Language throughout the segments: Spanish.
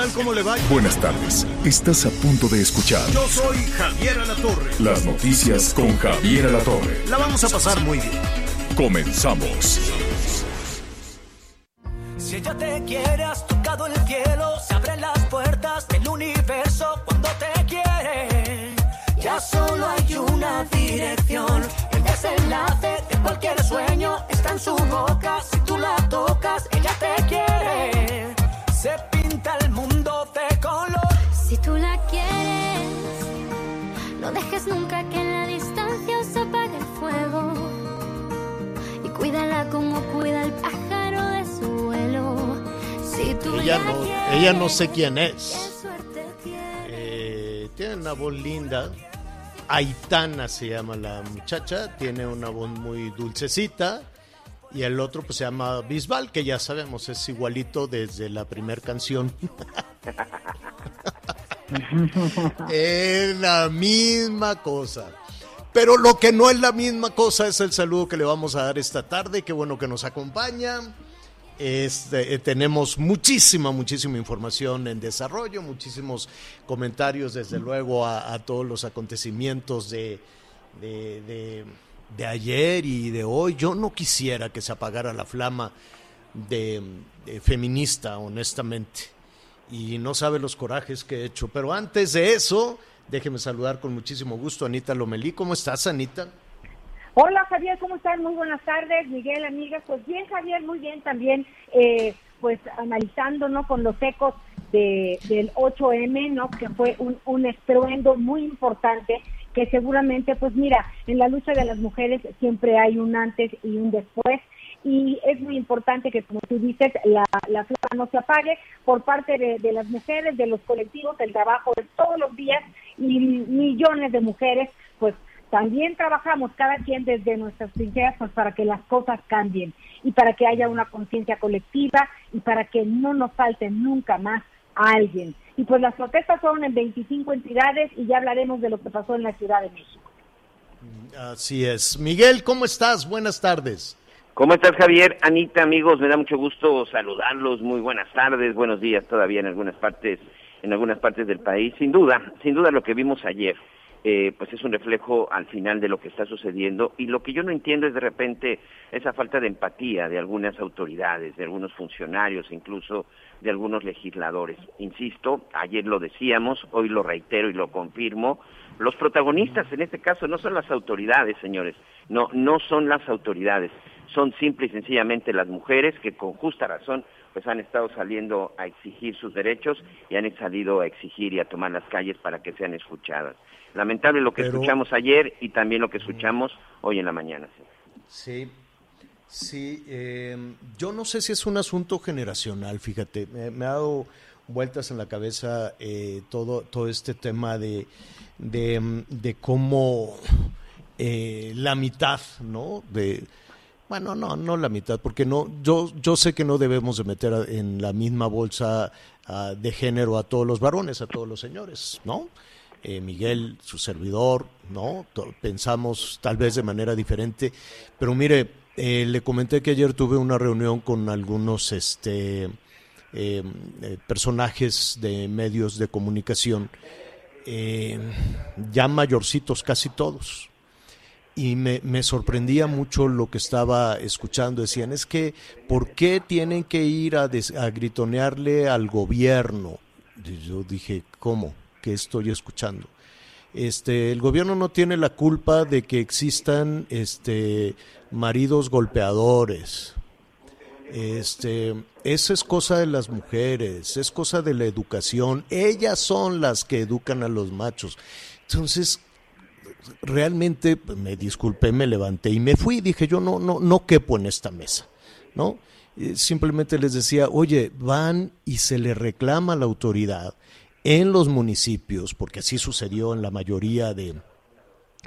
Tal? ¿Cómo le va? Buenas tardes. Estás a punto de escuchar Yo soy Javier Alatorre. las noticias con Javier Alatorre. La vamos a pasar muy bien. Comenzamos. Si ella te quiere, has tocado el cielo, se abren las puertas del universo cuando te quiere. Ya solo hay una dirección, el desenlace de cualquier sueño está en su boca. Si tú la tocas, ella te quiere. Se pinta el mundo de color. Si tú la quieres, no dejes nunca que en la distancia se apague el fuego. Y cuídala como cuida el pájaro de su vuelo. Si tú Ella la no, quieres, ella no sé quién es. Eh, tiene una voz linda. Aitana se llama la muchacha. Tiene una voz muy dulcecita. Y el otro pues se llama Bisbal, que ya sabemos es igualito desde la primera canción. es la misma cosa. Pero lo que no es la misma cosa es el saludo que le vamos a dar esta tarde. Qué bueno que nos acompaña. Este, eh, tenemos muchísima, muchísima información en desarrollo, muchísimos comentarios, desde luego, a, a todos los acontecimientos de, de, de- de ayer y de hoy. Yo no quisiera que se apagara la flama de, de feminista, honestamente. Y no sabe los corajes que he hecho. Pero antes de eso, déjeme saludar con muchísimo gusto a Anita Lomelí. ¿Cómo estás, Anita? Hola Javier, ¿cómo están? Muy buenas tardes, Miguel, amigas. Pues bien, Javier, muy bien también, eh, pues analizando, ¿no? Con los ecos de, del 8M, ¿no? Que fue un, un estruendo muy importante que seguramente, pues mira, en la lucha de las mujeres siempre hay un antes y un después. Y es muy importante que, como tú dices, la, la flama no se apague por parte de, las mujeres, de los colectivos, el trabajo de todos los días y millones de mujeres, pues también trabajamos cada quien desde nuestras trincheras pues, para que las cosas cambien y para que haya una conciencia colectiva y para que no nos falte nunca más a alguien. Y pues las protestas son en 25 entidades y ya hablaremos de lo que pasó en la Ciudad de México. Así es. Miguel, ¿cómo estás? Buenas tardes. ¿Cómo estás, Javier? Anita, amigos, me da mucho gusto saludarlos. Muy buenas tardes, buenos días todavía en algunas partes, en algunas partes del país. Sin duda, sin duda lo que vimos ayer, eh, pues es un reflejo al final de lo que está sucediendo y lo que yo no entiendo es de repente esa falta de empatía de algunas autoridades, de algunos funcionarios, incluso de algunos legisladores. Insisto, ayer lo decíamos, hoy lo reitero y lo confirmo. Los protagonistas en este caso no son las autoridades, señores, no, no son las autoridades, son simple y sencillamente las mujeres que con justa razón pues han estado saliendo a exigir sus derechos y han salido a exigir y a tomar las calles para que sean escuchadas. Lamentable lo que Pero- escuchamos ayer y también lo que escuchamos hoy en la mañana. sí. Sí, eh, yo no sé si es un asunto generacional, fíjate. Me, me ha dado vueltas en la cabeza eh, todo, todo este tema de, de, mm, de cómo eh, la mitad, ¿no? De, bueno, no, no la mitad, porque no, yo, yo sé que no debemos de meter en la misma bolsa de género a todos los varones, a todos los señores, ¿no? Eh, Miguel, su servidor, ¿no? Pensamos tal vez de manera diferente, pero mire, eh, le comenté que ayer tuve una reunión con algunos, este, eh, eh, personajes de medios de comunicación, eh, ya mayorcitos casi todos y me, me sorprendía mucho lo que estaba escuchando. Decían, es que, ¿por qué tienen que ir a, gritonearle al gobierno? Yo dije, ¿cómo? que estoy escuchando. Este, el gobierno no tiene la culpa de que existan este, maridos golpeadores. Este, eso es cosa de las mujeres, es cosa de la educación. Ellas son las que educan a los machos. Entonces, realmente me disculpé, me levanté y me fui. Dije, yo no, no, no quepo en esta mesa, ¿no? Simplemente les decía, oye, van y se le reclama a la autoridad en los municipios, porque así sucedió en la mayoría de,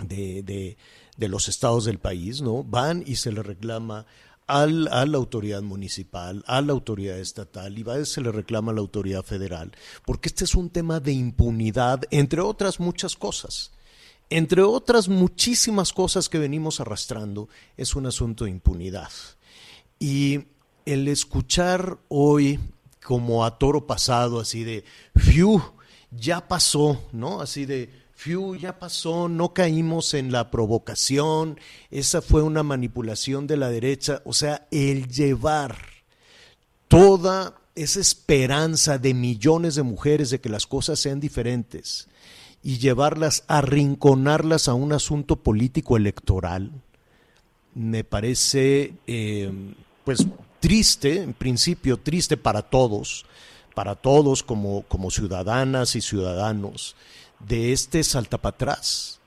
de, de, los estados del país, ¿no? Van y se le reclama al, a la autoridad municipal, a la autoridad estatal y va se le reclama a la autoridad federal, porque este es un tema de impunidad, entre otras muchas cosas. Entre otras muchísimas cosas que venimos arrastrando, es un asunto de impunidad. Y el escuchar hoy como a toro pasado, así de, fiu, ya pasó, ¿no? Así de, fiu, ya pasó, no caímos en la provocación, esa fue una manipulación de la derecha, o sea, el llevar toda esa esperanza de millones de mujeres de que las cosas sean diferentes y llevarlas, arrinconarlas a un asunto político electoral, me parece, eh, pues, triste, en principio triste para todos, para todos como, como ciudadanas y ciudadanos, de este salta para atrás,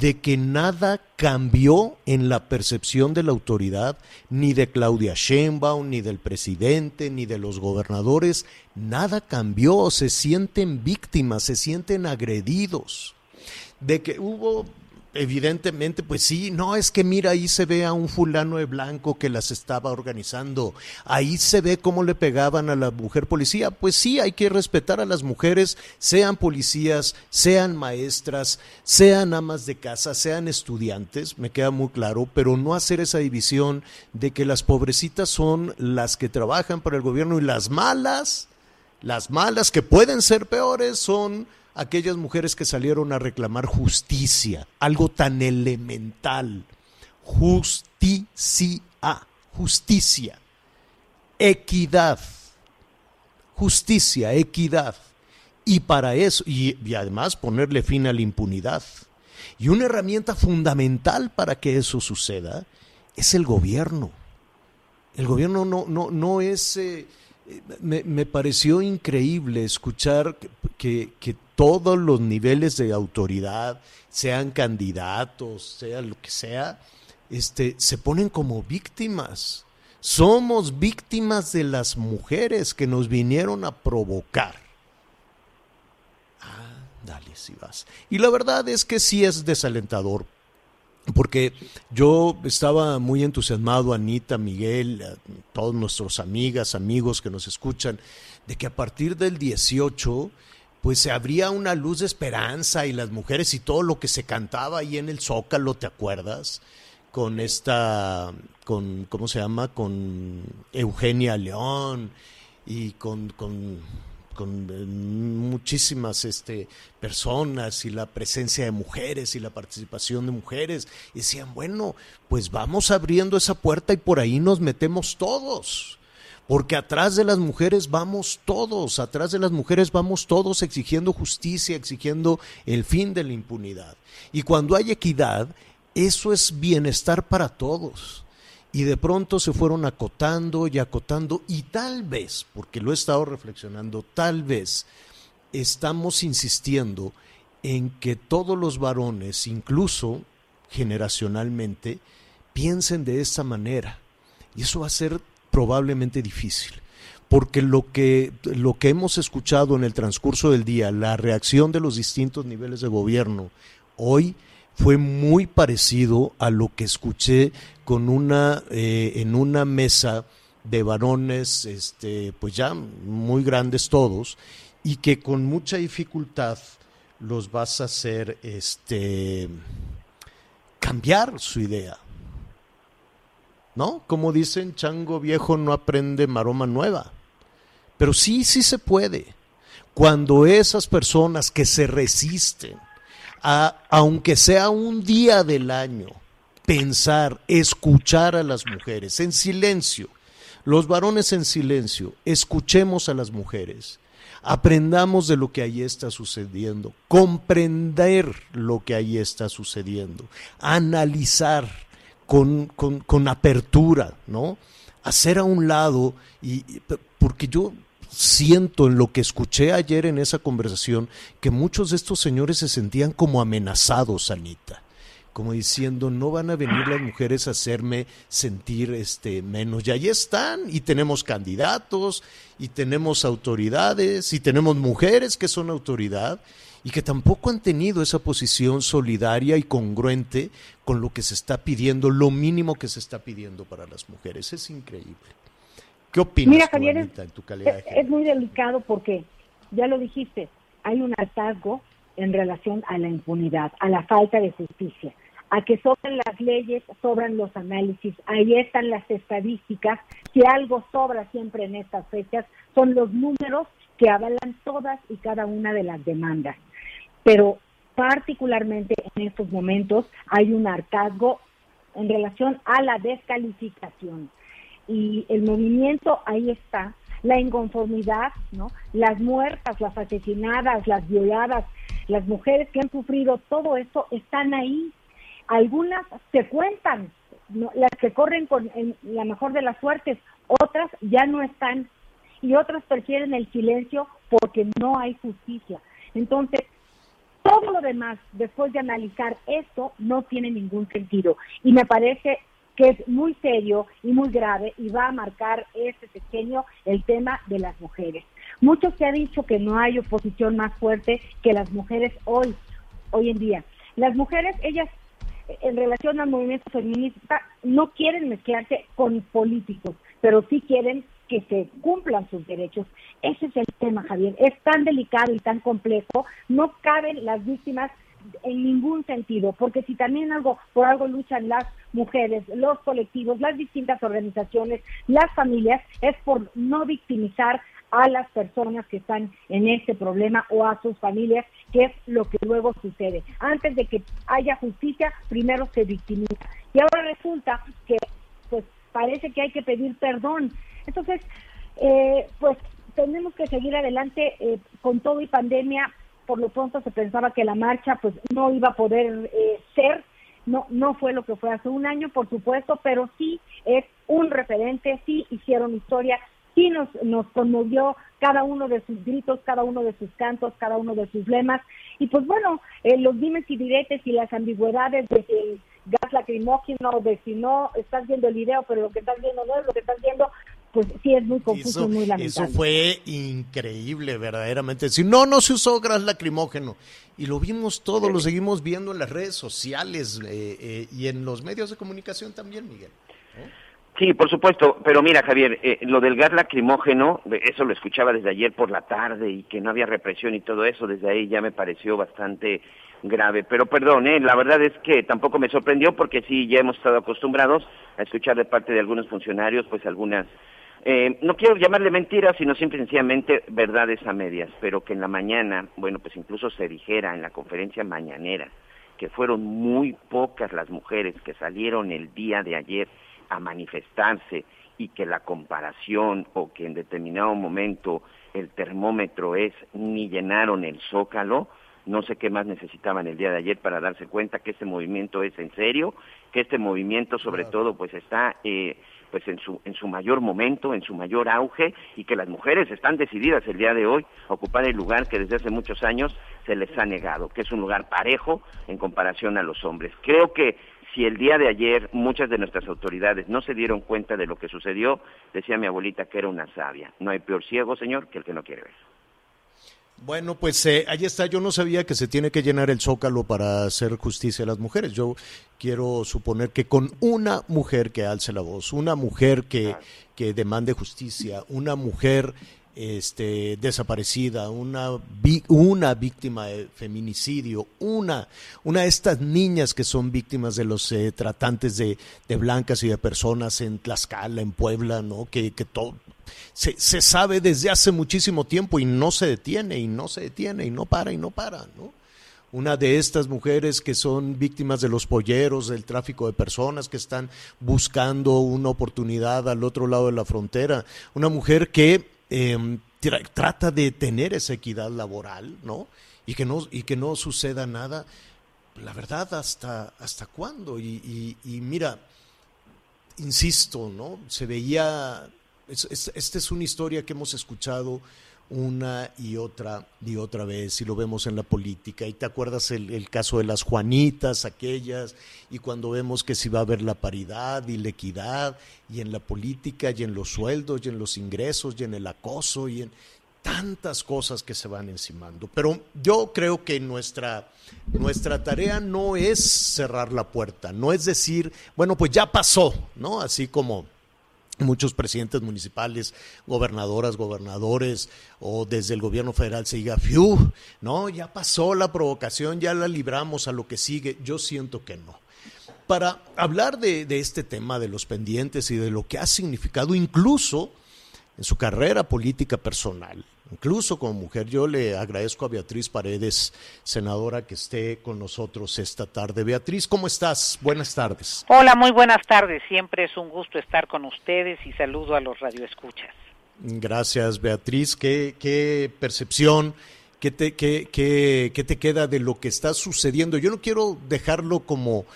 de que nada cambió en la percepción de la autoridad, ni de Claudia Sheinbaum, ni del presidente, ni de los gobernadores, nada cambió, se sienten víctimas, se sienten agredidos, de que hubo evidentemente, pues sí, no es que mira, ahí se ve a un fulano de blanco que las estaba organizando, ahí se ve cómo le pegaban a la mujer policía, pues sí, hay que respetar a las mujeres, sean policías, sean maestras, sean amas de casa, sean estudiantes, me queda muy claro, pero no hacer esa división de que las pobrecitas son las que trabajan para el gobierno y las malas, las malas que pueden ser peores son aquellas mujeres que salieron a reclamar justicia, algo tan elemental. Justicia, justicia, equidad, justicia, equidad. Y para eso, y, además ponerle fin a la impunidad. Y una herramienta fundamental para que eso suceda es el gobierno. El gobierno no, no, no es... Eh, me, pareció increíble escuchar que, que, todos los niveles de autoridad, sean candidatos, sea lo que sea, este, se ponen como víctimas. Somos víctimas de las mujeres que nos vinieron a provocar. Ah, dale si vas. Y la verdad es que sí es desalentador, porque yo estaba muy entusiasmado, Anita, Miguel, todos nuestros amigas, amigos que nos escuchan, de que a partir del 18 pues se abría una luz de esperanza y las mujeres y todo lo que se cantaba ahí en el Zócalo, ¿te acuerdas? Con esta, con, ¿cómo se llama? Con Eugenia León y con, con, con eh, muchísimas este, personas y la presencia de mujeres y la participación de mujeres. Y decían, bueno, pues vamos abriendo esa puerta y por ahí nos metemos todos porque atrás de las mujeres vamos todos, atrás de las mujeres vamos todos exigiendo justicia, exigiendo el fin de la impunidad. Y cuando hay equidad, eso es bienestar para todos. Y de pronto se fueron acotando y acotando y tal vez, porque lo he estado reflexionando, tal vez estamos insistiendo en que todos los varones, incluso generacionalmente, piensen de esta manera. Y eso va a ser probablemente difícil, porque lo que, lo que hemos escuchado en el transcurso del día, la reacción de los distintos niveles de gobierno hoy fue muy parecido a lo que escuché con una, eh, en una mesa de varones, este, pues ya muy grandes todos, y que con mucha dificultad los vas a hacer este, cambiar su idea. ¿No? Como dicen, chango viejo no aprende maroma nueva. Pero sí, sí se puede. Cuando esas personas que se resisten, a, aunque sea un día del año, pensar, escuchar a las mujeres en silencio, los varones en silencio, escuchemos a las mujeres, Aprendamos de lo que ahí está sucediendo, comprender lo que ahí está sucediendo, analizar con, con, con apertura, ¿no? Hacer a un lado, y, porque yo siento en lo que escuché ayer en esa conversación que muchos de estos señores se sentían como amenazados, Anita como diciendo no van a venir las mujeres a hacerme sentir este menos y ahí están y tenemos candidatos y tenemos autoridades y tenemos mujeres que son autoridad y que tampoco han tenido esa posición solidaria y congruente con lo que se está pidiendo, lo mínimo que se está pidiendo para las mujeres. Es increíble. ¿Qué opinas, Mira, Javier, en tu calidad de es muy delicado porque, ya lo dijiste, hay un hartazgo en relación a la impunidad, a la falta de justicia a que sobran las leyes, sobran los análisis, ahí están las estadísticas, si algo sobra siempre en estas fechas son los números que avalan todas y cada una de las demandas. Pero particularmente en estos momentos hay un hartazgo en relación a la descalificación. Y el movimiento ahí está, la inconformidad, ¿no? Las muertas, las asesinadas, las violadas, las mujeres que han sufrido todo esto están ahí algunas se cuentan, las que corren con la mejor de las suertes, otras ya no están y otras prefieren el silencio porque no hay justicia. Entonces, todo lo demás, después de analizar esto, no tiene ningún sentido. Y me parece que es muy serio y muy grave y va a marcar este pequeño el tema de las mujeres. Mucho se ha dicho que no hay oposición más fuerte que las mujeres hoy, hoy en día. Las mujeres, ellas en relación al movimiento feminista no quieren mezclarse con políticos, pero sí quieren que se cumplan sus derechos. Ese es el tema, Javier. Es tan delicado y tan complejo, no caben las víctimas en ningún sentido, porque si también algo por algo luchan las mujeres, los colectivos, las distintas organizaciones, las familias, es por no victimizar a las personas que están en este problema o a sus familias, que es lo que luego sucede. Antes de que haya justicia, primero se victimiza. Y ahora resulta que pues parece que hay que pedir perdón. Entonces, eh, pues tenemos que seguir adelante eh, con todo y pandemia. Por lo pronto se pensaba que la marcha pues no iba a poder eh, ser, no, no fue lo que fue hace un año, por supuesto, pero sí es un referente, sí hicieron historia, sí nos, nos conmovió cada uno de sus gritos, cada uno de sus cantos, cada uno de sus lemas. Y pues bueno, eh, los dimes y diretes y las ambigüedades de el gas lacrimógeno, de si no estás viendo el video, pero lo que estás viendo no es lo que estás viendo, pues sí es muy confuso y muy lamentable. Eso fue increíble, verdaderamente. Si no, no se usó gas lacrimógeno. Y lo vimos todo, lo seguimos viendo en las redes sociales eh, eh, y en los medios de comunicación también, Miguel. Sí, por supuesto, pero mira Javier, eh, lo del gas lacrimógeno, eso lo escuchaba desde ayer por la tarde y que no había represión y todo eso, desde ahí ya me pareció bastante grave. Pero perdón, eh, la verdad es que tampoco me sorprendió porque sí, ya hemos estado acostumbrados a escuchar de parte de algunos funcionarios pues algunas, eh, no quiero llamarle mentiras, sino simple y sencillamente verdades a medias, pero que en la mañana, bueno, pues incluso se dijera en la conferencia mañanera que fueron muy pocas las mujeres que salieron el día de ayer a manifestarse y que la comparación o que en determinado momento el termómetro es ni llenaron el zócalo, no sé qué más necesitaban el día de ayer para darse cuenta que este movimiento es en serio, que este movimiento sobre todo pues está eh, pues en su en su mayor momento, en su mayor auge y que las mujeres están decididas el día de hoy a ocupar el lugar que desde hace muchos años se les ha negado, que es un lugar parejo en comparación a los hombres. Creo que si el día de ayer muchas de nuestras autoridades no se dieron cuenta de lo que sucedió, decía mi abuelita que era una sabia. No hay peor ciego, señor, que el que no quiere ver. Bueno, pues eh, ahí está. Yo no sabía que se tiene que llenar el zócalo para hacer justicia a las mujeres. Yo quiero suponer que con una mujer que alce la voz, una mujer que, que demande justicia, una mujer este, desaparecida, una, una víctima de feminicidio, una, una de estas niñas que son víctimas de los eh, tratantes de, de, blancas y de personas en Tlaxcala, en Puebla, ¿no? que, que todo, se, se, sabe desde hace muchísimo tiempo y no se detiene y no se detiene y no para y no para, ¿no? Una de estas mujeres que son víctimas de los polleros, del tráfico de personas, que están buscando una oportunidad al otro lado de la frontera. Una mujer que Em, trata de tener esa equidad laboral, ¿no? Y que no, y que no suceda nada, la verdad, ¿hasta, hasta cuándo? Y, y, mira, insisto, ¿no? Se veía, esta es una historia que hemos escuchado una y otra y otra vez y lo vemos en la política y te acuerdas el, caso de las Juanitas aquellas y cuando vemos que si va a haber la paridad y la equidad y en la política y en los sueldos y en los ingresos y en el acoso y en tantas cosas que se van encimando. Pero yo creo que nuestra nuestra tarea no es cerrar la puerta no es decir bueno pues ya pasó no así como muchos presidentes municipales, gobernadoras, gobernadores o desde el gobierno federal se diga, ¡fiu! No, ya pasó la provocación, ya la libramos a lo que sigue. Yo siento que no. Para hablar de, de este tema, de los pendientes y de lo que ha significado incluso en su carrera política personal, incluso como mujer. Yo le agradezco a Beatriz Paredes, senadora, que esté con nosotros esta tarde. Beatriz, ¿cómo estás? Buenas tardes. Hola, muy buenas tardes. Siempre es un gusto estar con ustedes y saludo a los radioescuchas. Gracias, Beatriz. ¿Qué, qué percepción? ¿Qué te, qué, qué, qué te queda de lo que está sucediendo? Yo no quiero dejarlo como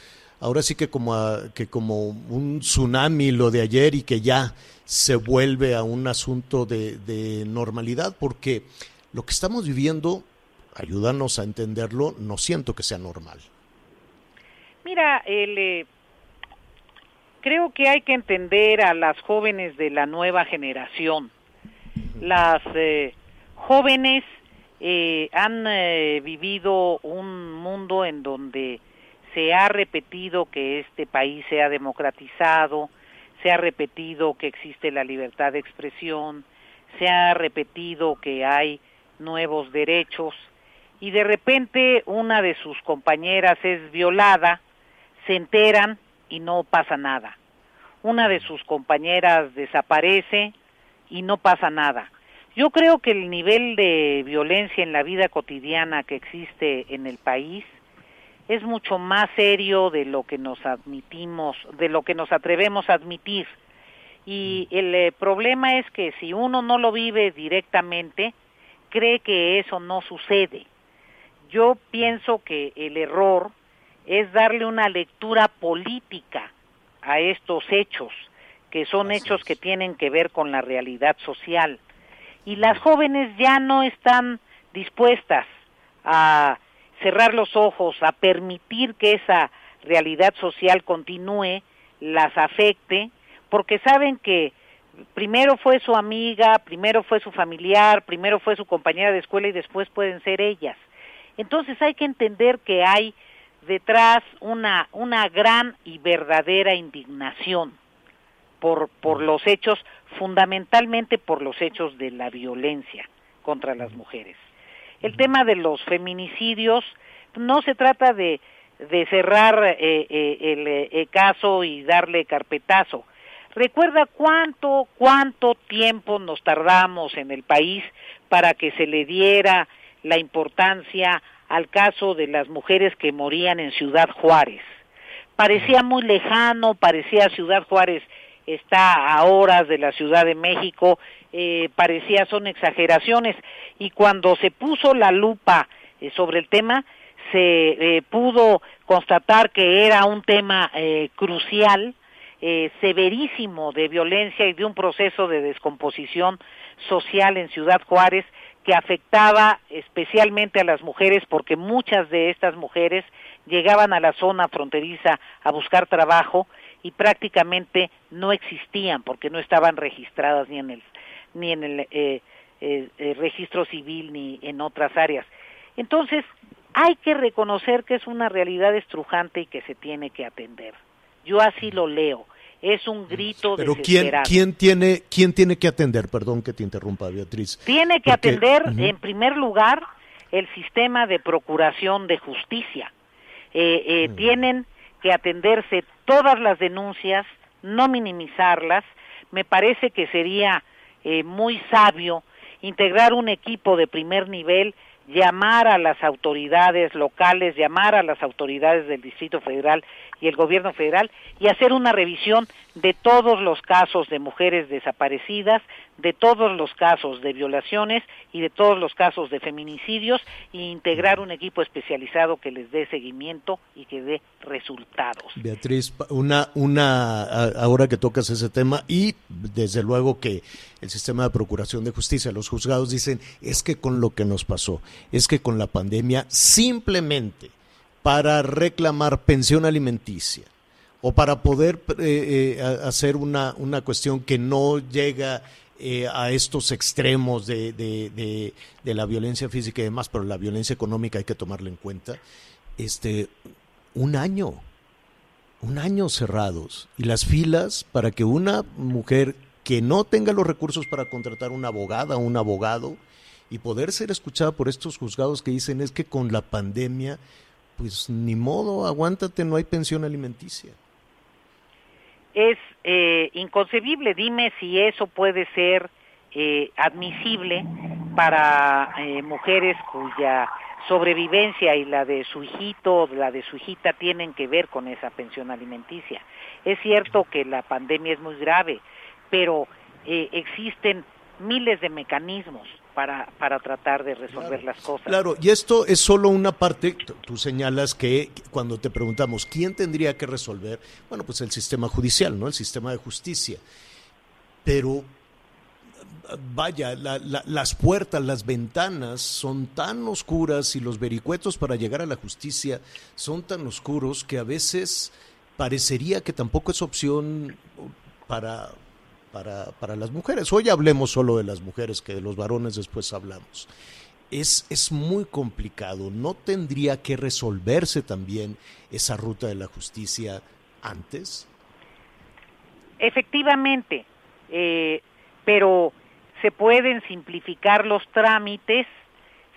ahora sí que como, que como un tsunami lo de ayer y que ya se vuelve a un asunto de, normalidad, porque lo que estamos viviendo, ayúdanos a entenderlo, no siento que sea normal. Mira, eh, creo que hay que entender a las jóvenes de la nueva generación. Las eh, jóvenes eh, han vivido un mundo en donde se ha repetido que este país sea democratizado, se ha repetido que existe la libertad de expresión, se ha repetido que hay nuevos derechos y de repente una de sus compañeras es violada, se enteran y no pasa nada. Una de sus compañeras desaparece y no pasa nada. Yo creo que el nivel de violencia en la vida cotidiana que existe en el país es mucho más serio de lo que nos admitimos, de lo que nos atrevemos a admitir. Y mm. el eh, problema es que si uno no lo vive directamente, cree que eso no sucede. Yo pienso que el error es darle una lectura política a estos hechos, que son hechos que tienen que ver con la realidad social. Y las jóvenes ya no están dispuestas a cerrar los ojos, a permitir que esa realidad social continúe, las afecte, porque saben que primero fue su amiga, primero fue su familiar, primero fue su compañera de escuela y después pueden ser ellas. Entonces hay que entender que hay detrás una, una gran y verdadera indignación por, por los hechos, fundamentalmente por los hechos de la violencia contra las mujeres. El tema de los feminicidios no se trata de, de cerrar eh, eh, el eh, caso y darle carpetazo. Recuerda cuánto, cuánto tiempo nos tardamos en el país para que se le diera la importancia al caso de las mujeres que morían en Ciudad Juárez. Parecía muy lejano, parecía Ciudad Juárez está a horas de la Ciudad de México, eh, parecía son exageraciones y cuando se puso la lupa eh, sobre el tema se eh, pudo constatar que era un tema crucial, severísimo de violencia y de un proceso de descomposición social en Ciudad Juárez que afectaba especialmente a las mujeres porque muchas de estas mujeres llegaban a la zona fronteriza a buscar trabajo y prácticamente no existían porque no estaban registradas ni en el ni en el eh, eh, eh, registro civil ni en otras áreas. Entonces, hay que reconocer que es una realidad estrujante y que se tiene que atender. Yo así lo leo. Es un grito Pero ¿quién, ¿quién, tiene, ¿quién tiene que atender? Perdón que te interrumpa, Beatriz. Tiene que atender, en primer lugar, el sistema de procuración de justicia. Tienen que atenderse todas las denuncias, no minimizarlas. Me parece que sería eh, muy sabio integrar un equipo de primer nivel, llamar a las autoridades locales, llamar a las autoridades del Distrito Federal y el Gobierno Federal y hacer una revisión de todos los casos de mujeres desaparecidas, de todos los casos de violaciones y de todos los casos de feminicidios e integrar un equipo especializado que les dé seguimiento y que dé resultados. Beatriz, una, una, ahora que tocas ese tema y desde luego que el sistema de procuración de justicia, los juzgados dicen, es que con lo que nos pasó, es que con la pandemia simplemente para reclamar pensión alimenticia o para poder eh, eh, hacer una, una cuestión que no llega eh, a estos extremos de, de, de, la violencia física y demás, pero la violencia económica hay que tomarla en cuenta, este, un año, un año cerrados y las filas para que una mujer que no tenga los recursos para contratar una abogada o un abogado y poder ser escuchada por estos juzgados que dicen es que con la pandemia, pues ni modo, aguántate, no hay pensión alimenticia es eh, inconcebible. Dime si eso puede ser eh, admisible para eh, mujeres cuya sobrevivencia y la de su hijito o la de su hijita tienen que ver con esa pensión alimenticia. Es cierto que la pandemia es muy grave, pero existen miles de mecanismos para, para tratar de resolver las cosas. Claro, y esto es solo una parte, tú señalas que cuando te preguntamos quién tendría que resolver, bueno, pues el sistema judicial, ¿no? El sistema de justicia. Pero vaya, las puertas, las ventanas son tan oscuras y los vericuetos para llegar a la justicia son tan oscuros que a veces parecería que tampoco es opción para, para, para las mujeres. Hoy hablemos solo de las mujeres, que de los varones después hablamos. Es, es muy complicado. ¿No tendría que resolverse también esa ruta de la justicia antes? Efectivamente, eh, pero se pueden simplificar los trámites,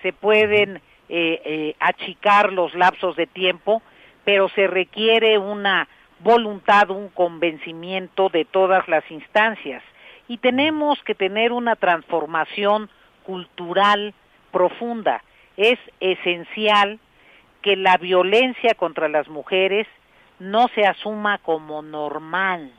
se pueden eh, eh, achicar los lapsos de tiempo, pero se requiere una voluntad, un convencimiento de todas las instancias. Y tenemos que tener una transformación cultural profunda. Es esencial que la violencia contra las mujeres no se asuma como normal.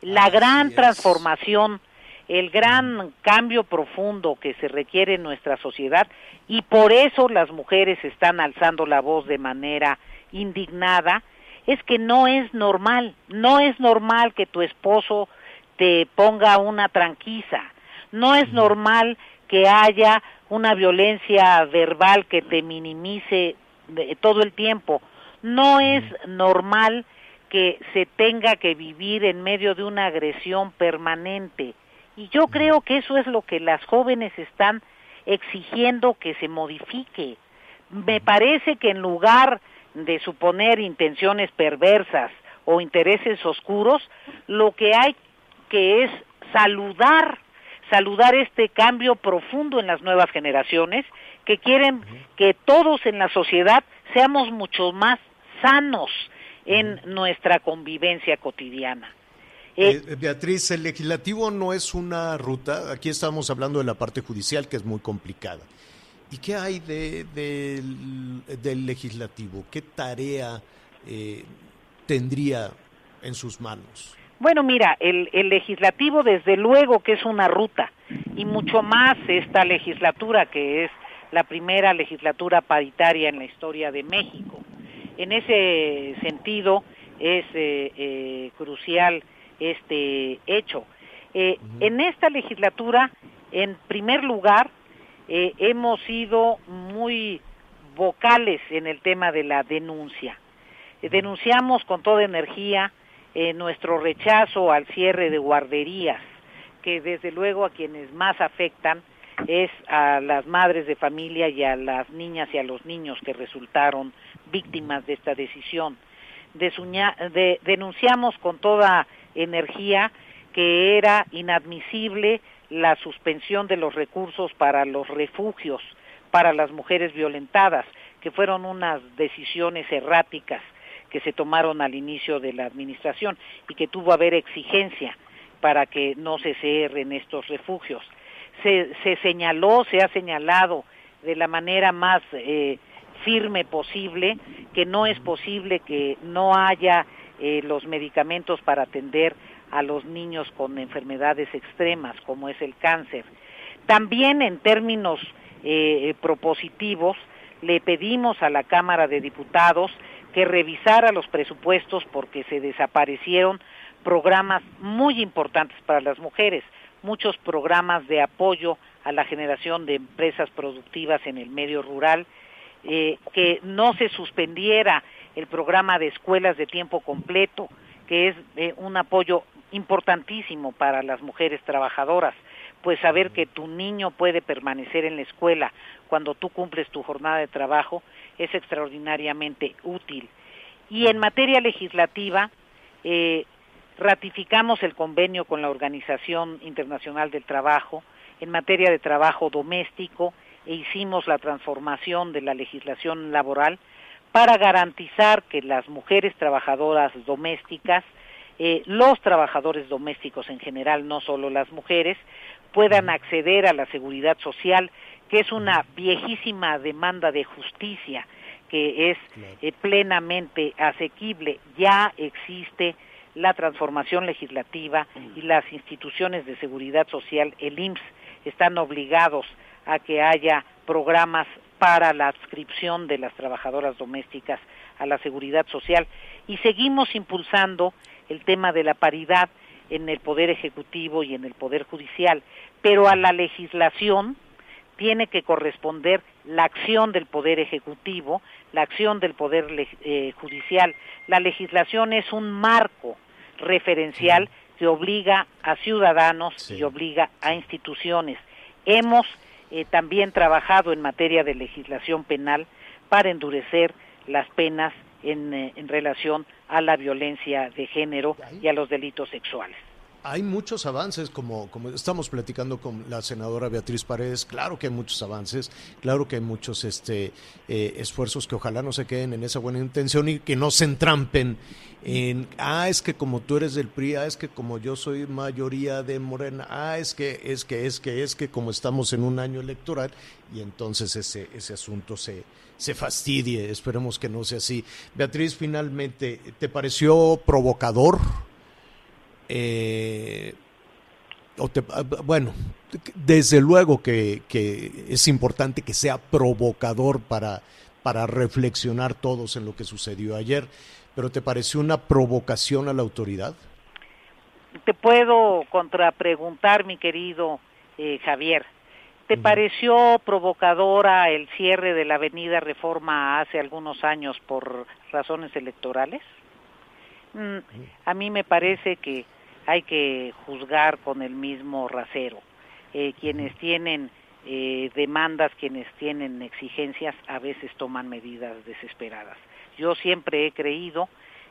La gran transformación, el gran cambio profundo que se requiere en nuestra sociedad y por eso las mujeres están alzando la voz de manera indignada, es que no es normal, no es normal que tu esposo te ponga una tranquiza, no es normal que haya una violencia verbal que te minimice todo el tiempo, no es normal que se tenga que vivir en medio de una agresión permanente. Y yo creo que eso es lo que las jóvenes están exigiendo que se modifique. Me parece que en lugar de suponer intenciones perversas o intereses oscuros, lo que hay que es saludar, saludar este cambio profundo en las nuevas generaciones que quieren que todos en la sociedad seamos mucho más sanos en nuestra convivencia cotidiana. Eh, eh, Beatriz, el legislativo no es una ruta, aquí estamos hablando de la parte judicial que es muy complicada. ¿Y qué hay de, del, legislativo? ¿Qué tarea eh, tendría en sus manos? Bueno, mira, el, el, legislativo desde luego que es una ruta y mucho más esta legislatura que es la primera legislatura paritaria en la historia de México. En ese sentido es eh, eh, crucial este hecho. En esta legislatura, en primer lugar, eh, hemos sido muy vocales en el tema de la denuncia. Eh, denunciamos con toda energía eh, nuestro rechazo al cierre de guarderías, que desde luego a quienes más afectan es a las madres de familia y a las niñas y a los niños que resultaron víctimas de esta decisión. denunciamos con toda energía que era inadmisible la suspensión de los recursos para los refugios para las mujeres violentadas, que fueron unas decisiones erráticas que se tomaron al inicio de la administración y que tuvo a haber exigencia para que no se cierren estos refugios. Se, se señaló, se ha señalado de la manera más eh, firme posible que no es posible que no haya eh, los medicamentos para atender a los niños con enfermedades extremas como es el cáncer. También en términos eh, propositivos le pedimos a la Cámara de Diputados que revisara los presupuestos porque se desaparecieron programas muy importantes para las mujeres, muchos programas de apoyo a la generación de empresas productivas en el medio rural, eh, que no se suspendiera el programa de escuelas de tiempo completo, que es eh, un apoyo importantísimo para las mujeres trabajadoras, pues saber que tu niño puede permanecer en la escuela cuando tú cumples tu jornada de trabajo es extraordinariamente útil. Y en materia legislativa, eh, ratificamos el convenio con la Organización Internacional del Trabajo en materia de trabajo doméstico e hicimos la transformación de la legislación laboral para garantizar que las mujeres trabajadoras domésticas, eh, los trabajadores domésticos en general, no solo las mujeres, puedan acceder a la seguridad social, que es una viejísima demanda de justicia que es eh, plenamente asequible. Ya existe la transformación legislativa y las instituciones de seguridad social, el IMSS, están obligados a que haya programas para la adscripción de las trabajadoras domésticas a la seguridad social. Y seguimos impulsando el tema de la paridad en el poder ejecutivo y en el poder judicial, pero a la legislación tiene que corresponder la acción del poder ejecutivo, la acción del poder eh, judicial. La legislación es un marco referencial que obliga a ciudadanos y obliga a instituciones. Hemos eh, también trabajado en materia de legislación penal para endurecer las penas en, eh, en relación a la violencia de género y a los delitos sexuales. Hay muchos avances, como, como estamos platicando con la senadora Beatriz Paredes, claro que hay muchos avances, claro que hay muchos este, eh, esfuerzos que ojalá no se queden en esa buena intención y que no se entrampen en, ah, es que como tú eres del PRI, ah, es que como yo soy mayoría de Morena, ah, es que, es que, es que, es que como estamos en un año electoral y entonces ese, ese asunto se, se fastidie, esperemos que no sea así. Beatriz, finalmente, ¿te pareció provocador? Eh, ah, bueno, desde luego que, es importante que sea provocador para, para reflexionar todos en lo que sucedió ayer, pero ¿te pareció una provocación a la autoridad? Te puedo contrapreguntar, mi querido eh, Javier. ¿Te pareció provocadora el cierre de la avenida Reforma hace algunos años por razones electorales? Mm, a mí me parece que hay que juzgar con el mismo rasero. Eh, quienes tienen eh, demandas, quienes tienen exigencias, a veces toman medidas desesperadas. Yo siempre he creído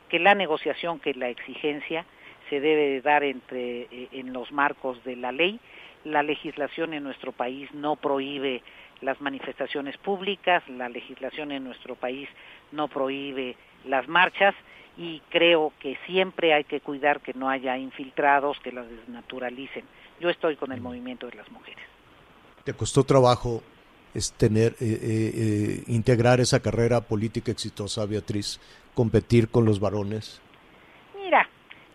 que la negociación, que la exigencia, se debe dar entre, eh, en los marcos de la ley. La legislación en nuestro país no prohíbe las manifestaciones públicas, la legislación en nuestro país no prohíbe las marchas y creo que siempre hay que cuidar que no haya infiltrados que las desnaturalicen. Yo estoy con el movimiento de las mujeres. ¿Te costó trabajo es tener eh, eh, eh, integrar esa carrera política exitosa, Beatriz, competir con los varones? Mira,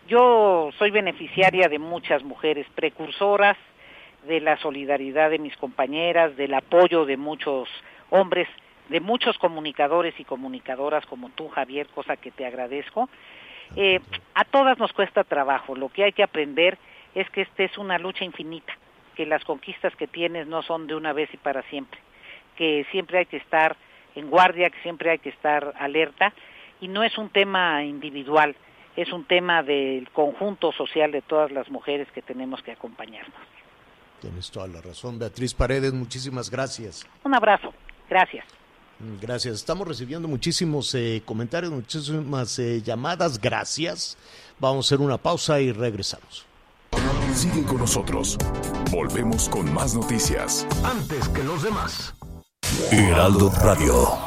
yo soy beneficiaria de muchas mujeres precursoras, de la solidaridad de mis compañeras, del apoyo de muchos hombres de muchos comunicadores y comunicadoras como tú, Javier, cosa que te agradezco. Eh, a todas nos cuesta trabajo. Lo que hay que aprender es que esta es una lucha infinita, que las conquistas que tienes no son de una vez y para siempre, que siempre hay que estar en guardia, que siempre hay que estar alerta y no es un tema individual, es un tema del conjunto social de todas las mujeres que tenemos que acompañarnos. Tienes toda la razón, Beatriz Paredes, muchísimas gracias. Un abrazo, gracias. Gracias. Estamos recibiendo muchísimos eh, comentarios, muchísimas eh, llamadas. Gracias. Vamos a hacer una pausa y regresamos. Sigue con nosotros. Volvemos con más noticias. Antes que los demás. Heraldo Radio.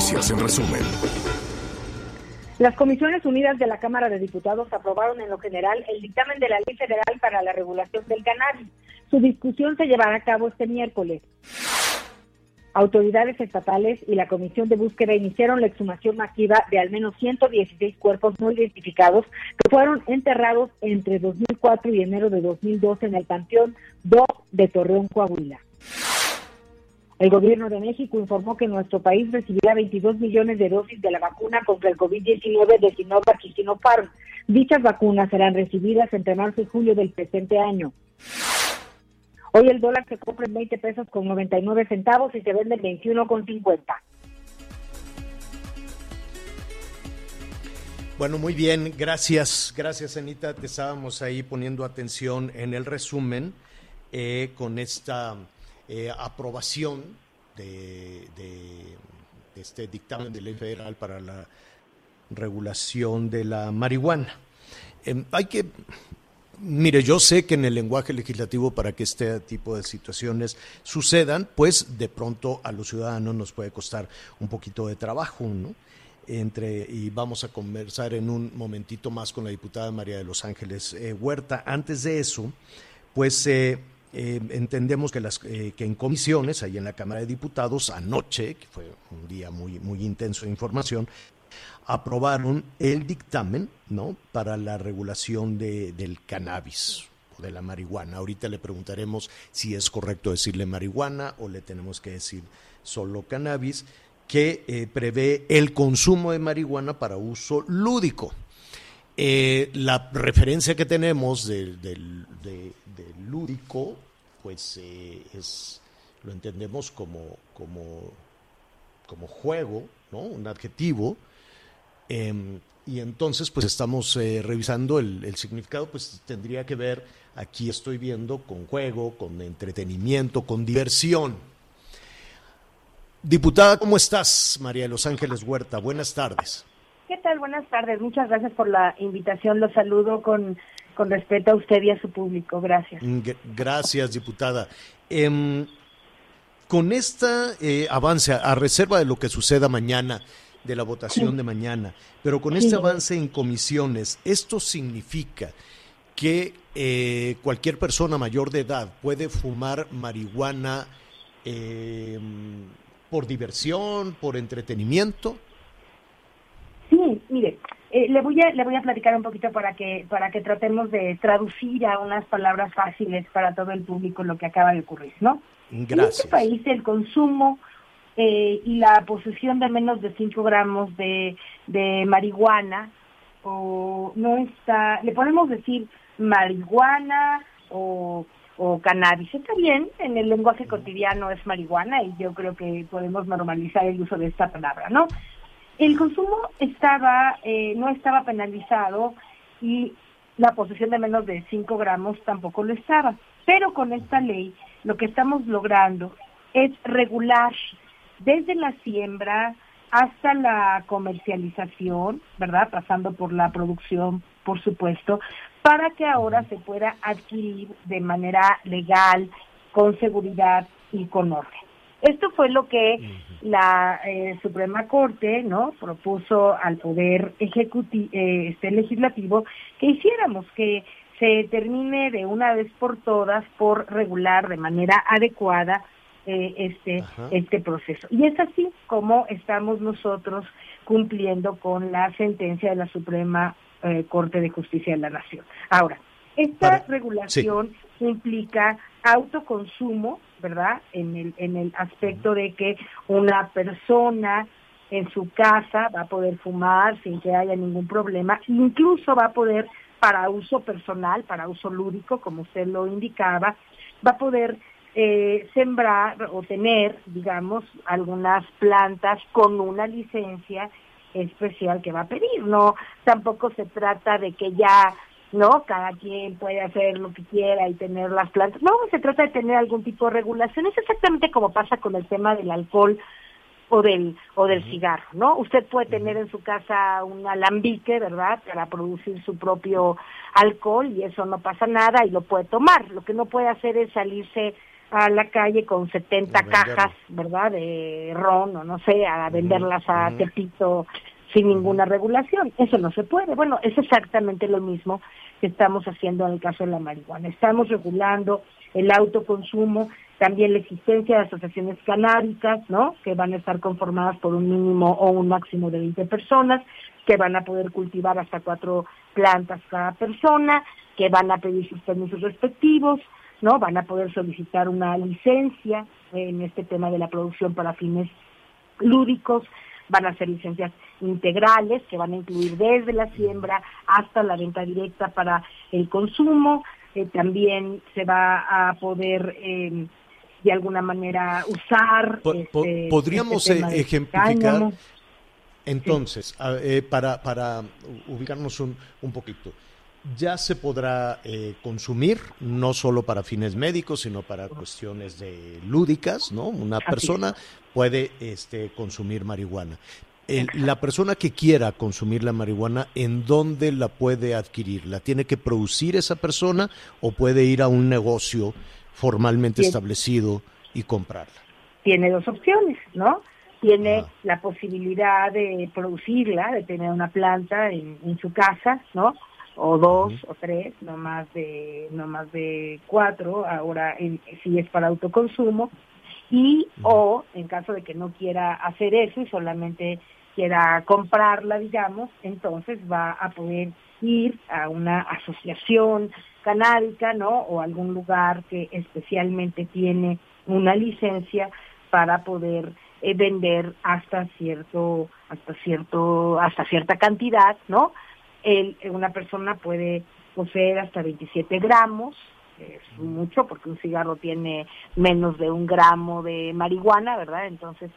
Noticias en resumen. Las Comisiones Unidas de la Cámara de Diputados aprobaron en lo general el dictamen de la Ley Federal para la Regulación del Cannabis. Su discusión se llevará a cabo este miércoles. Autoridades estatales y la Comisión de Búsqueda iniciaron la exhumación masiva de al menos 116 cuerpos no identificados que fueron enterrados entre 2004 y enero de 2012 en el Panteón 2 de Torreón, Coahuila. El gobierno de México informó que nuestro país recibirá 22 millones de dosis de la vacuna contra el COVID-19 de Sinovac y Sinopharm. Dichas vacunas serán recibidas entre marzo y julio del presente año. Hoy el dólar se compra en 20 pesos con 99 centavos y se vende en 21 con 50. Bueno, muy bien, gracias, gracias Anita. Te estábamos ahí poniendo atención en el resumen eh, con esta eh, aprobación de, de, este dictamen de ley federal para la regulación de la marihuana. Em, hay que Mire, yo sé que en el lenguaje legislativo para que este tipo de situaciones sucedan, pues de pronto a los ciudadanos nos puede costar un poquito de trabajo, ¿no? Entre, y vamos a conversar en un momentito más con la diputada María de los Ángeles eh, Huerta. Antes de eso, pues eh, eh, entendemos que, las, que en comisiones, ahí en la Cámara de Diputados, anoche, que fue un día muy, muy intenso de información, aprobaron el dictamen ¿no? para la regulación de, del cannabis o de la marihuana. Ahorita le preguntaremos si es correcto decirle marihuana o le tenemos que decir solo cannabis, que eh, prevé el consumo de marihuana para uso lúdico. Eh, la referencia que tenemos del de, lúdico, pues eh, es, lo entendemos como, como, como juego, ¿no? un adjetivo, Em, y entonces, pues estamos eh, revisando el, significado, pues tendría que ver, aquí estoy viendo, con juego, con entretenimiento, con diversión. Diputada, ¿cómo estás? María de Los Ángeles Huerta, buenas tardes. Buenas tardes, muchas gracias por la invitación, los saludo con, con respeto a usted y a su público, gracias. Mm, gracias, diputada. Em, con este avance, a reserva de lo que suceda mañana, de la votación de mañana. Pero con este avance en comisiones, ¿esto significa que eh, cualquier persona mayor de edad puede fumar marihuana eh, por diversión, por entretenimiento? Eh, le voy a le voy a platicar un poquito para que para que tratemos de traducir a unas palabras fáciles para todo el público lo que acaba de ocurrir, ¿no? Gracias. En este país el consumo eh, y la posesión de menos de 5 gramos de, de marihuana o no está, le podemos decir marihuana o, o cannabis. Está bien, en el lenguaje cotidiano es marihuana y yo creo que podemos normalizar el uso de esta palabra, ¿no? El consumo estaba, eh, no estaba penalizado y la posesión de menos de 5 gramos tampoco lo estaba. Pero con esta ley lo que estamos logrando es regular desde la siembra hasta la comercialización, ¿verdad? Pasando por la producción, por supuesto, para que ahora se pueda adquirir de manera legal, con seguridad y con orden. Esto fue lo que la eh, Suprema Corte, ¿no? Propuso al poder ejecutivo, eh, este legislativo que hiciéramos que se termine de una vez por todas por regular de manera adecuada eh, este, este proceso. Y es así como estamos nosotros cumpliendo con la sentencia de la Suprema eh, Corte de Justicia de la Nación. Ahora, esta regulación implica autoconsumo, ¿verdad? En el, en el aspecto de que una persona en su casa va a poder fumar sin que haya ningún problema, incluso va a poder para uso personal, para uso lúdico, como usted lo indicaba, va a poder eh, sembrar o tener, digamos, algunas plantas con una licencia especial que va a pedir. No, tampoco se trata de que ya, ¿no? Cada quien puede hacer lo que quiera y tener las plantas. No, se trata de tener algún tipo de regulación. Es exactamente como pasa con el tema del alcohol o del o del cigarro, ¿no? Usted puede tener en su casa un alambique, ¿verdad? Para producir su propio alcohol y eso no pasa nada y lo puede tomar. Lo que no puede hacer es salirse a la calle con 70 A venderlo. cajas, ¿verdad? De ron o no sé, a venderlas a Tepito sin ninguna regulación. Eso no se puede. Bueno, es exactamente lo mismo que estamos haciendo en el caso de la marihuana. Estamos regulando el autoconsumo, también la existencia de asociaciones canábicas, ¿no? Que van a estar conformadas por un mínimo o un máximo de 20 personas, que van a poder cultivar hasta cuatro plantas cada persona, que van a pedir sus permisos respectivos, ¿no? Van a poder solicitar una licencia en este tema de la producción para fines lúdicos, van a ser licencias integrales que van a incluir desde la siembra hasta la venta directa para el consumo. Eh, también se va a poder eh, de alguna manera usar. Po- po- este, podríamos este ejemplificar entonces eh, para para ubicarnos un, un poquito ya se podrá eh, consumir no solo para fines médicos sino para cuestiones de lúdicas no una Así persona puede este consumir marihuana El- la persona que quiera consumir la marihuana en dónde la puede adquirir la tiene que producir esa persona o puede ir a un negocio formalmente Bien. establecido y comprarla tiene dos opciones, ¿no? Tiene la posibilidad de producirla, de tener una planta en, en su casa, ¿no? O dos o tres, no más de no más de cuatro, ahora en- si es para autoconsumo y o en caso de que no quiera hacer eso y solamente quiera comprarla, digamos, entonces va a poder ir a una asociación canábica, ¿no? O algún lugar que especialmente tiene una licencia para poder eh, vender hasta cierto hasta cierto hasta cierta cantidad, ¿no? El, una persona puede poseer hasta 27 gramos, es mucho porque un cigarro tiene menos de un gramo de marihuana, ¿verdad? Entonces,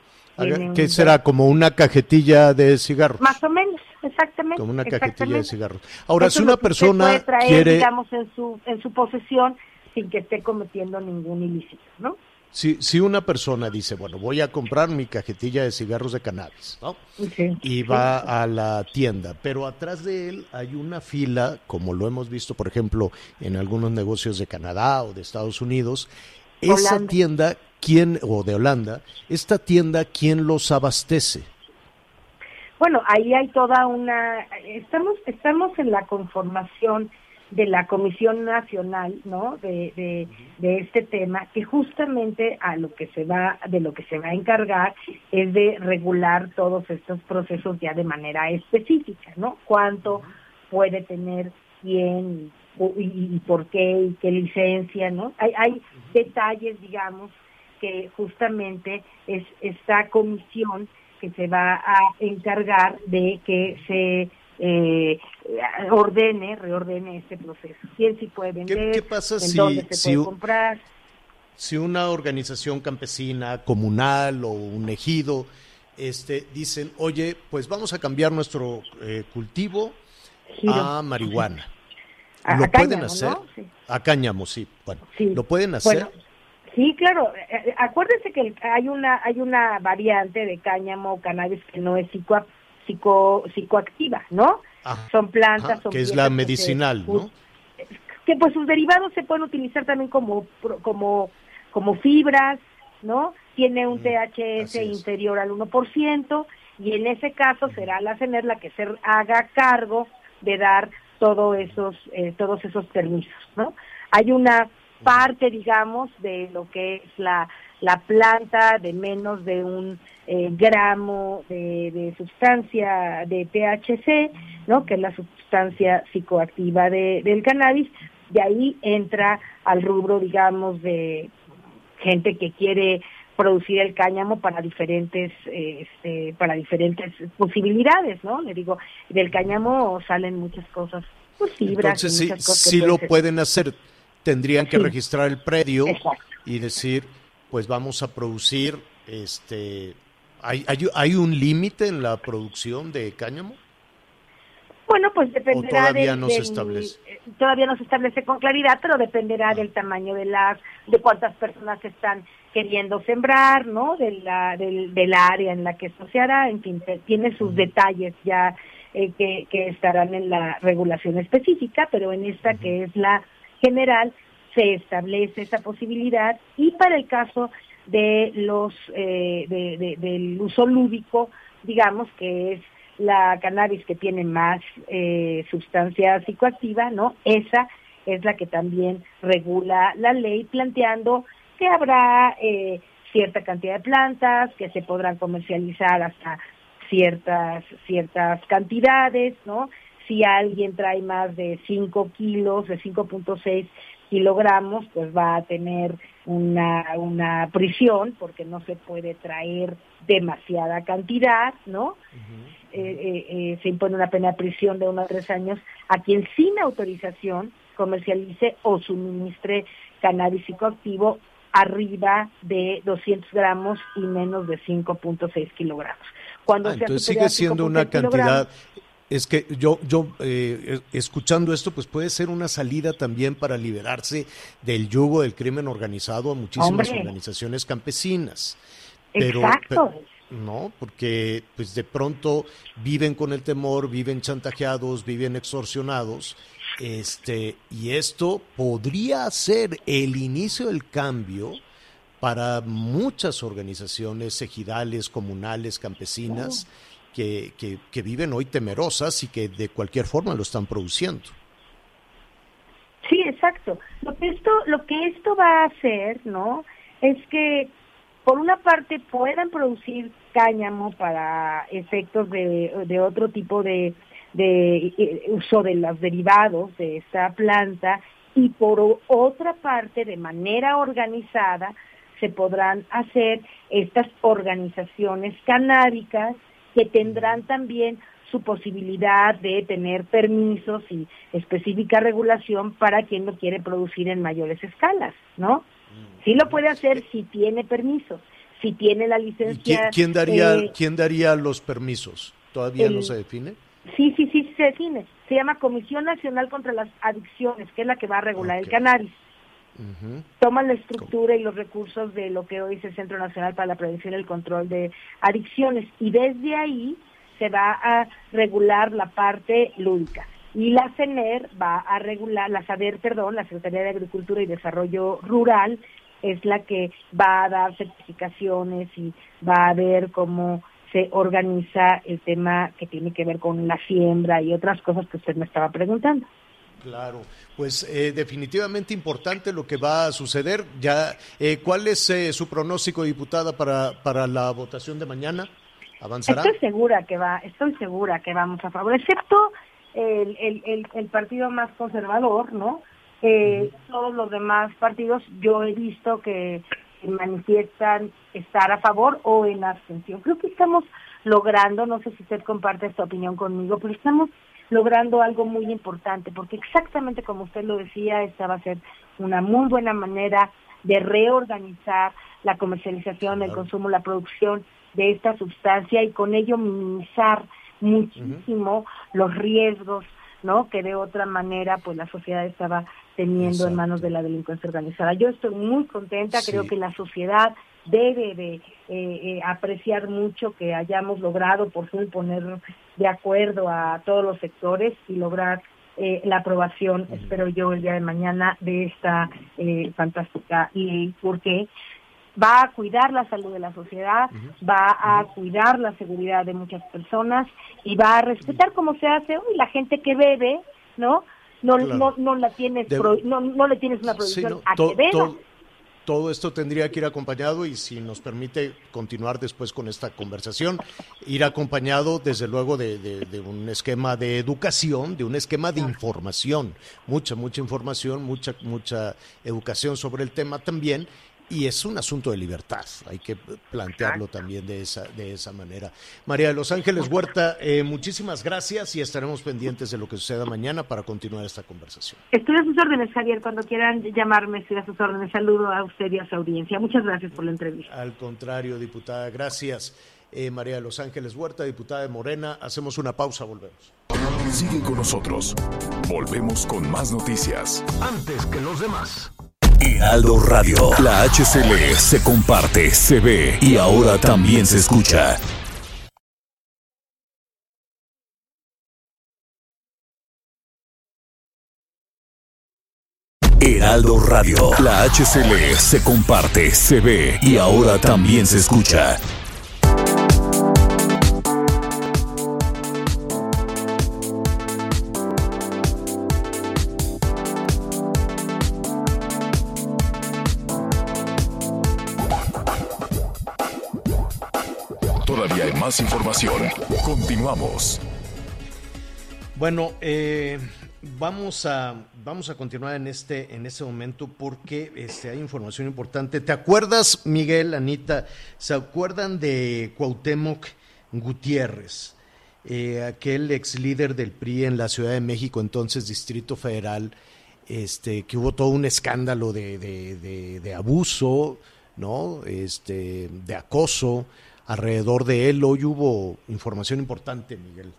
¿Qué será? Como una cajetilla de cigarros. Más o menos, exactamente. Como una cajetilla de cigarros. Ahora, Eso si una persona puede traer, quiere, digamos, en su, en su posesión sin que esté cometiendo ningún ilícito, ¿no? Si, si una persona dice, bueno, voy a comprar mi cajetilla de cigarros de cannabis, ¿no? Sí. Y va a la tienda, pero atrás de él hay una fila, como lo hemos visto, por ejemplo, en algunos negocios de Canadá o de Estados Unidos. Esa Holanda. tienda, ¿quién, o de Holanda, esta tienda, ¿quién los abastece? Bueno, ahí hay toda una estamos estamos en la conformación de la Comisión Nacional, ¿no? De, de, de este tema que justamente a lo que se va de lo que se va a encargar es de regular todos estos procesos ya de manera específica, ¿no? Cuánto puede tener quién y, y por qué y qué licencia, ¿no? Hay hay detalles, digamos, que justamente es esta comisión que se va a encargar de que se eh, ordene, reordene este proceso. ¿Quién sí puede vender? qué pasa ¿En si- dónde se si puede comprar? si una organización campesina, comunal o un ejido, este, dicen, oye, pues vamos a cambiar nuestro eh, cultivo Giro. a marihuana. A- ¿Lo a pueden cáñamo, hacer? ¿no? Sí. A cáñamo, sí. Bueno, Sí. ¿lo pueden hacer? Bueno, sí, claro. Eh, eh, Acuérdense que hay una hay una variante de cáñamo o cannabis que no es psico, psico, psicoactiva, ¿no? Ajá. Son plantas, son que es la medicinal, ¿no? que pues sus derivados se pueden utilizar también como como como fibras, ¿no? Tiene un THS así es. inferior al 1% y en ese caso será la CENER la que se haga cargo de dar todo esos eh, todos esos permisos, ¿no? Hay una parte, digamos, de lo que es la la planta de menos de un eh, gramo de, de sustancia de THC, ¿no? que es la sustancia psicoactiva de- del cannabis, de ahí entra al rubro, digamos, de gente que quiere producir el cáñamo para diferentes eh, este, para diferentes posibilidades, ¿no? Le digo, del cáñamo salen muchas cosas, pues fibras, Entonces, sí, muchas cosas que sí lo pueden hacer. Tendrían que Sí. registrar el predio Exacto. y decir, pues vamos a producir, este, ¿hay, hay, hay un límite en la producción de cáñamo? Bueno, pues dependerá todavía del- no se del- establece? eh, todavía no se establece con claridad, pero dependerá del tamaño de las, de cuántas personas están queriendo sembrar, ¿no? De la, del, del área en la que esto se hará, en fin, tiene sus detalles ya eh, que, que estarán en la regulación específica, pero en esta que es la general, se establece esa posibilidad y para el caso de los eh, de- de- del uso lúdico, digamos que es la cannabis que tiene más eh, sustancia psicoactiva, ¿no? Esa es la que también regula la ley, planteando que habrá eh, cierta cantidad de plantas que se podrán comercializar hasta ciertas ciertas cantidades, ¿no? Si alguien trae más de 5 kilos, de 5.6 kilogramos, pues va a tener una, una prisión porque no se puede traer demasiada cantidad, ¿no? Eh, eh, eh, se impone una pena de prisión de uno a tres años a quien sin autorización comercialice o suministre cannabis psicoactivo arriba de 200 gramos y menos de 5.6 kilogramos. Cuando Ah, entonces sigue siendo 5.6 una cantidad. Es que yo, yo eh, escuchando esto, pues puede ser una salida también para liberarse del yugo del crimen organizado a muchísimas Hombre. organizaciones campesinas. Pero, Exacto. no, porque pues de pronto viven con el temor, viven chantajeados, viven extorsionados, este, y esto podría ser el inicio del cambio para muchas organizaciones ejidales, comunales, campesinas, que, que, viven hoy temerosas y que de cualquier forma lo están produciendo. Sí, exacto. Lo que esto, lo que esto va a hacer, ¿no? Es que por una parte puedan producir cáñamo para efectos de, de otro tipo de, de eh, uso de los derivados de esta planta y por otra parte de manera organizada se podrán hacer estas organizaciones canábicas que tendrán también su posibilidad de tener permisos y específica regulación para quien lo quiere producir en mayores escalas, ¿no? Sí lo puede hacer si tiene permisos, si tiene la ¿Y licencia. quién, quién daría, eh, quién daría los permisos? ¿Todavía no se define? Sí, sí, sí, se define. Se llama Comisión Nacional contra las Adicciones, que es la que va a regular el Ok. Cannabis. Ujú. Toman la estructura y los recursos de lo que hoy es el Centro Nacional para la Prevención y el Control de Adicciones. Y desde ahí se va a regular la parte lúdica. Y la CENER va a regular, la SADER, perdón, la Secretaría de Agricultura y Desarrollo Rural, es la que va a dar certificaciones y va a ver cómo se organiza el tema que tiene que ver con la siembra y otras cosas que usted me estaba preguntando. Claro, pues eh, definitivamente importante lo que va a suceder. Ya, eh, ¿cuál es eh, su pronóstico, diputada, para, para la votación de mañana? ¿Avanzará? Estoy segura que va, estoy segura que vamos a favor, excepto el, el, el, el partido más conservador, ¿no? Eh, Todos los demás partidos yo he visto que manifiestan estar a favor o en abstención. Creo que estamos logrando, no sé si usted comparte esta opinión conmigo, pero estamos logrando algo muy importante, porque exactamente como usted lo decía, esta va a ser una muy buena manera de reorganizar la comercialización, el consumo, la producción de esta sustancia y con ello minimizar muchísimo los riesgos, ¿no? Que de otra manera, pues la sociedad estaba teniendo en manos de la delincuencia organizada. Yo estoy muy contenta, Sí. creo que la sociedad debe de eh, eh, apreciar mucho que hayamos logrado por fin poner de acuerdo a todos los sectores y lograr eh, la aprobación, espero yo, el día de mañana de esta eh, fantástica ley, porque va a cuidar la salud de la sociedad, va a cuidar la seguridad de muchas personas y va a respetar como se hace hoy la gente que bebe, ¿no? No, Claro. no, no la tienes, De- pro- no, no le tienes una Sí, prohibición no, a to- que beba. to- todo esto tendría que ir acompañado y si nos permite continuar después con esta conversación, ir acompañado desde luego de, de- de un esquema de educación, de un esquema de información, mucha, mucha información, mucha, mucha educación sobre el tema también. Y es un asunto de libertad, hay que plantearlo también de esa, de esa manera. María de Los Ángeles Huerta, eh, muchísimas gracias y estaremos pendientes de lo que suceda mañana para continuar esta conversación. Estoy a sus órdenes, Javier, cuando quieran llamarme, estoy a sus órdenes. Saludo a usted y a su audiencia. Muchas gracias por la entrevista. Al contrario, diputada, gracias. Eh, María de Los Ángeles Huerta, diputada de Morena. Hacemos una pausa, volvemos. Sigue con nosotros. Volvemos con más noticias. Antes que los demás. Heraldo Radio. La HCL se comparte, se ve y ahora también se escucha. Heraldo Radio. La HCL se comparte, se ve y ahora también se escucha. Información. Continuamos. Bueno, eh, vamos a vamos a continuar en este en este momento porque este, hay información importante. ¿Te acuerdas, Miguel, Anita? ¿Se acuerdan de Cuauhtémoc Gutiérrez, eh, aquel ex líder del PRI en la Ciudad de México, entonces Distrito Federal, este, que hubo todo un escándalo de, de, de, abuso, no, este, de acoso alrededor de él. Hoy hubo información importante, Miguel.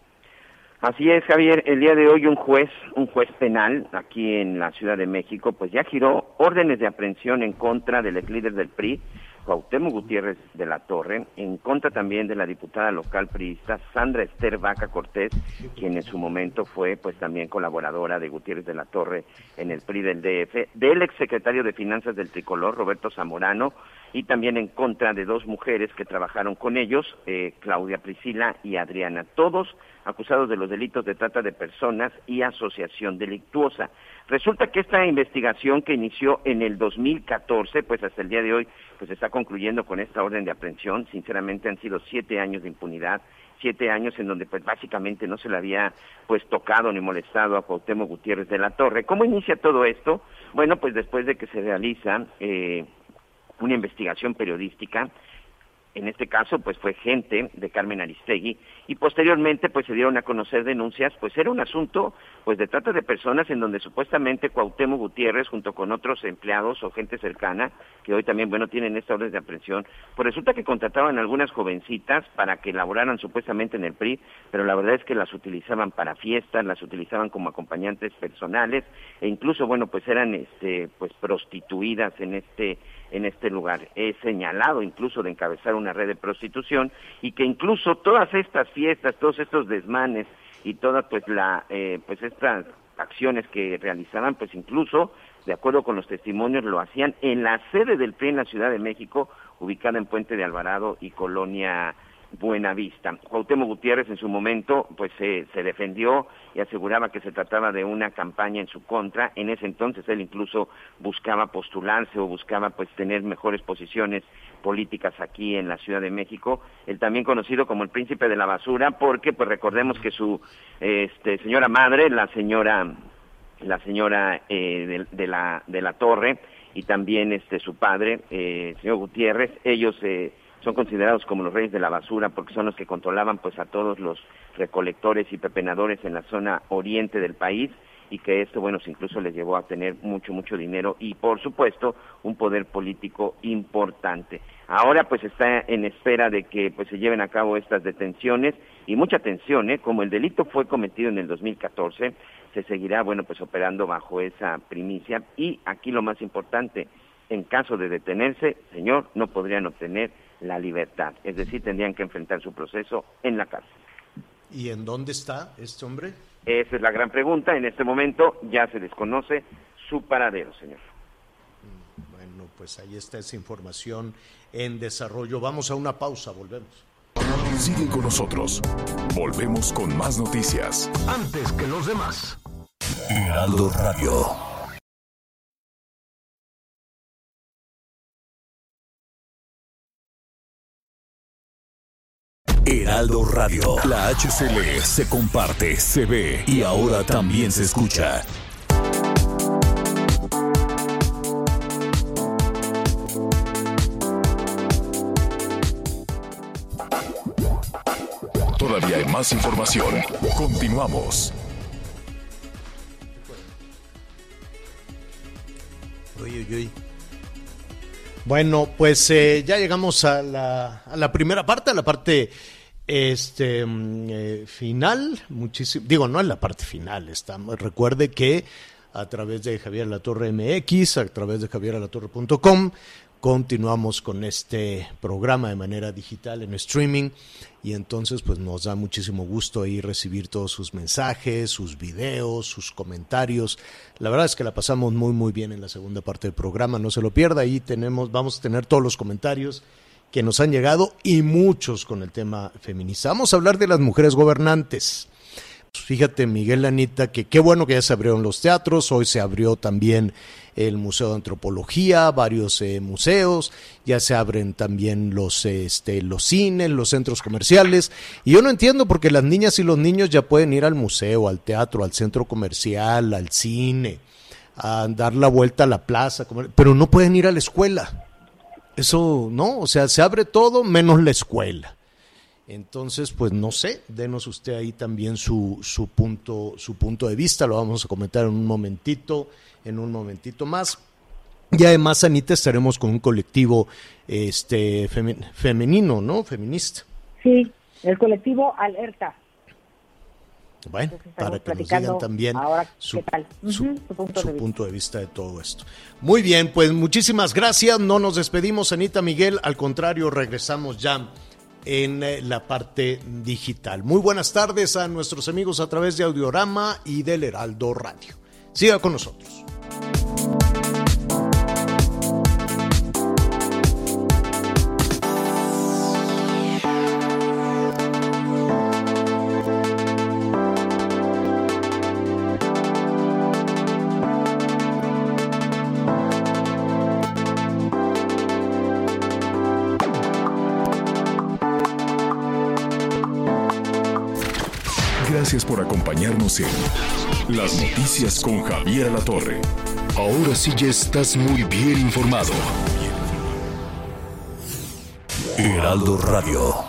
Así es, Javier. El día de hoy un juez, un juez penal aquí en la Ciudad de México, pues ya giró órdenes de aprehensión en contra del ex líder del PRI, Cuauhtémoc Gutiérrez de la Torre, en contra también de la diputada local priista Sandra Esther Vaca Cortés, quien en su momento fue pues también colaboradora de Gutiérrez de la Torre en el PRI del DF, del exsecretario de Finanzas del Tricolor, Roberto Zamorano, y también en contra de dos mujeres que trabajaron con ellos, eh, Claudia Priscila y Adriana, todos acusados de los delitos de trata de personas y asociación delictuosa. Resulta que esta investigación que inició en el 2014, pues hasta el día de hoy, pues está concluyendo con esta orden de aprehensión. Sinceramente han sido siete años de impunidad, siete años en donde pues básicamente no se le había pues tocado ni molestado a Cuauhtémoc Gutiérrez de la Torre. ¿Cómo inicia todo esto? Bueno, pues después de que se realiza eh, una investigación periodística en este caso pues fue gente de Carmen Aristegui y posteriormente pues se dieron a conocer denuncias, pues era un asunto pues de trata de personas en donde supuestamente Cuauhtémoc Gutiérrez junto con otros empleados o gente cercana que hoy también bueno tienen esta orden de aprehensión, pues resulta que contrataban algunas jovencitas para que laboraran supuestamente en el PRI, pero la verdad es que las utilizaban para fiestas, las utilizaban como acompañantes personales e incluso bueno pues eran este pues prostituidas en este en este lugar. He señalado incluso de encabezar una red de prostitución y que incluso todas estas fiestas, todos estos desmanes y todas pues la eh, pues estas acciones que realizaban pues incluso de acuerdo con los testimonios lo hacían en la sede del PRI en la Ciudad de México ubicada en Puente de Alvarado y Colonia Buenavista. Cuauhtémoc Gutiérrez en su momento pues se defendió y aseguraba que se trataba de una campaña en su contra. En ese entonces él incluso buscaba postularse o buscaba pues tener mejores posiciones políticas aquí en la Ciudad de México. Él también conocido como el príncipe de la basura porque pues recordemos que su este, señora madre, la señora la señora eh, de, la de la Torre y también este su padre, eh, señor Gutiérrez, ellos eh, son considerados como los reyes de la basura porque son los que controlaban pues a todos los recolectores y pepenadores en la zona oriente del país y que esto, bueno, incluso les llevó a tener mucho, mucho dinero y, por supuesto, un poder político importante. Ahora, pues, está en espera de que, pues, se lleven a cabo estas detenciones y mucha atención, ¿eh? Como el delito fue cometido en el 2014, se seguirá, bueno, pues, operando bajo esa primicia y aquí lo más importante, en caso de detenerse, señor, no podrían obtener la libertad, es decir, tendrían que enfrentar su proceso en la cárcel. ¿Y en dónde está este hombre? Esa es la gran pregunta. En este momento ya se desconoce su paradero, señor. Bueno, pues ahí está esa información en desarrollo. Vamos a una pausa, volvemos. Sigue con nosotros. Volvemos con más noticias. Antes que los demás. Heraldo Radio. Radio. La HCL se comparte, se ve y ahora también se escucha. Todavía hay más información. Continuamos. Bueno, pues eh, ya llegamos a la, a la primera parte, a la parte este mm, eh, final, muchísimo, digo, no en la parte final, está, recuerde que a través de Javier Latorre MX, a través de javieralatorre.com, continuamos con este programa de manera digital en streaming y entonces pues nos da muchísimo gusto ahí recibir todos sus mensajes, sus videos, sus comentarios. La verdad es que la pasamos muy muy bien en la segunda parte del programa, no se lo pierda, ahí tenemos vamos a tener todos los comentarios que nos han llegado y muchos con el tema feminista. Vamos a hablar de las mujeres gobernantes. Fíjate, Miguel Anita, que qué bueno que ya se abrieron los teatros, hoy se abrió también el Museo de Antropología, varios eh, museos, ya se abren también los, este, los cines, los centros comerciales. Y yo no entiendo porque las niñas y los niños ya pueden ir al museo, al teatro, al centro comercial, al cine, a dar la vuelta a la plaza, pero no pueden ir a la escuela. Eso, ¿no? O sea, se abre todo menos la escuela. Entonces, pues no sé, denos usted ahí también su, su, punto, su punto de vista, lo vamos a comentar en un momentito en un momentito más. Y además, Anita, estaremos con un colectivo este femenino, ¿no? Feminista. Sí, el colectivo Alerta. Bueno, para que nos digan también su, punto, de vista de todo esto. Muy bien, pues muchísimas gracias. No nos despedimos, Anita Miguel. Al contrario, regresamos ya en eh, la parte digital. Muy buenas tardes a nuestros amigos a través de Audiorama y del Heraldo Radio. Siga con nosotros. En Las Noticias con Javier La Torre. Ahora sí ya estás muy bien informado. Heraldo Radio.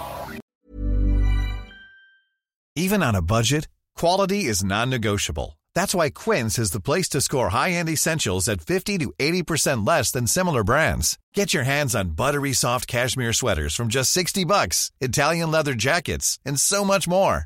Even on a budget, quality is non-negotiable. That's why Quince is the place to score high-end essentials at 50 to 80% less than similar brands. Get your hands on buttery soft cashmere sweaters from just 60 bucks, Italian leather jackets, and so much more.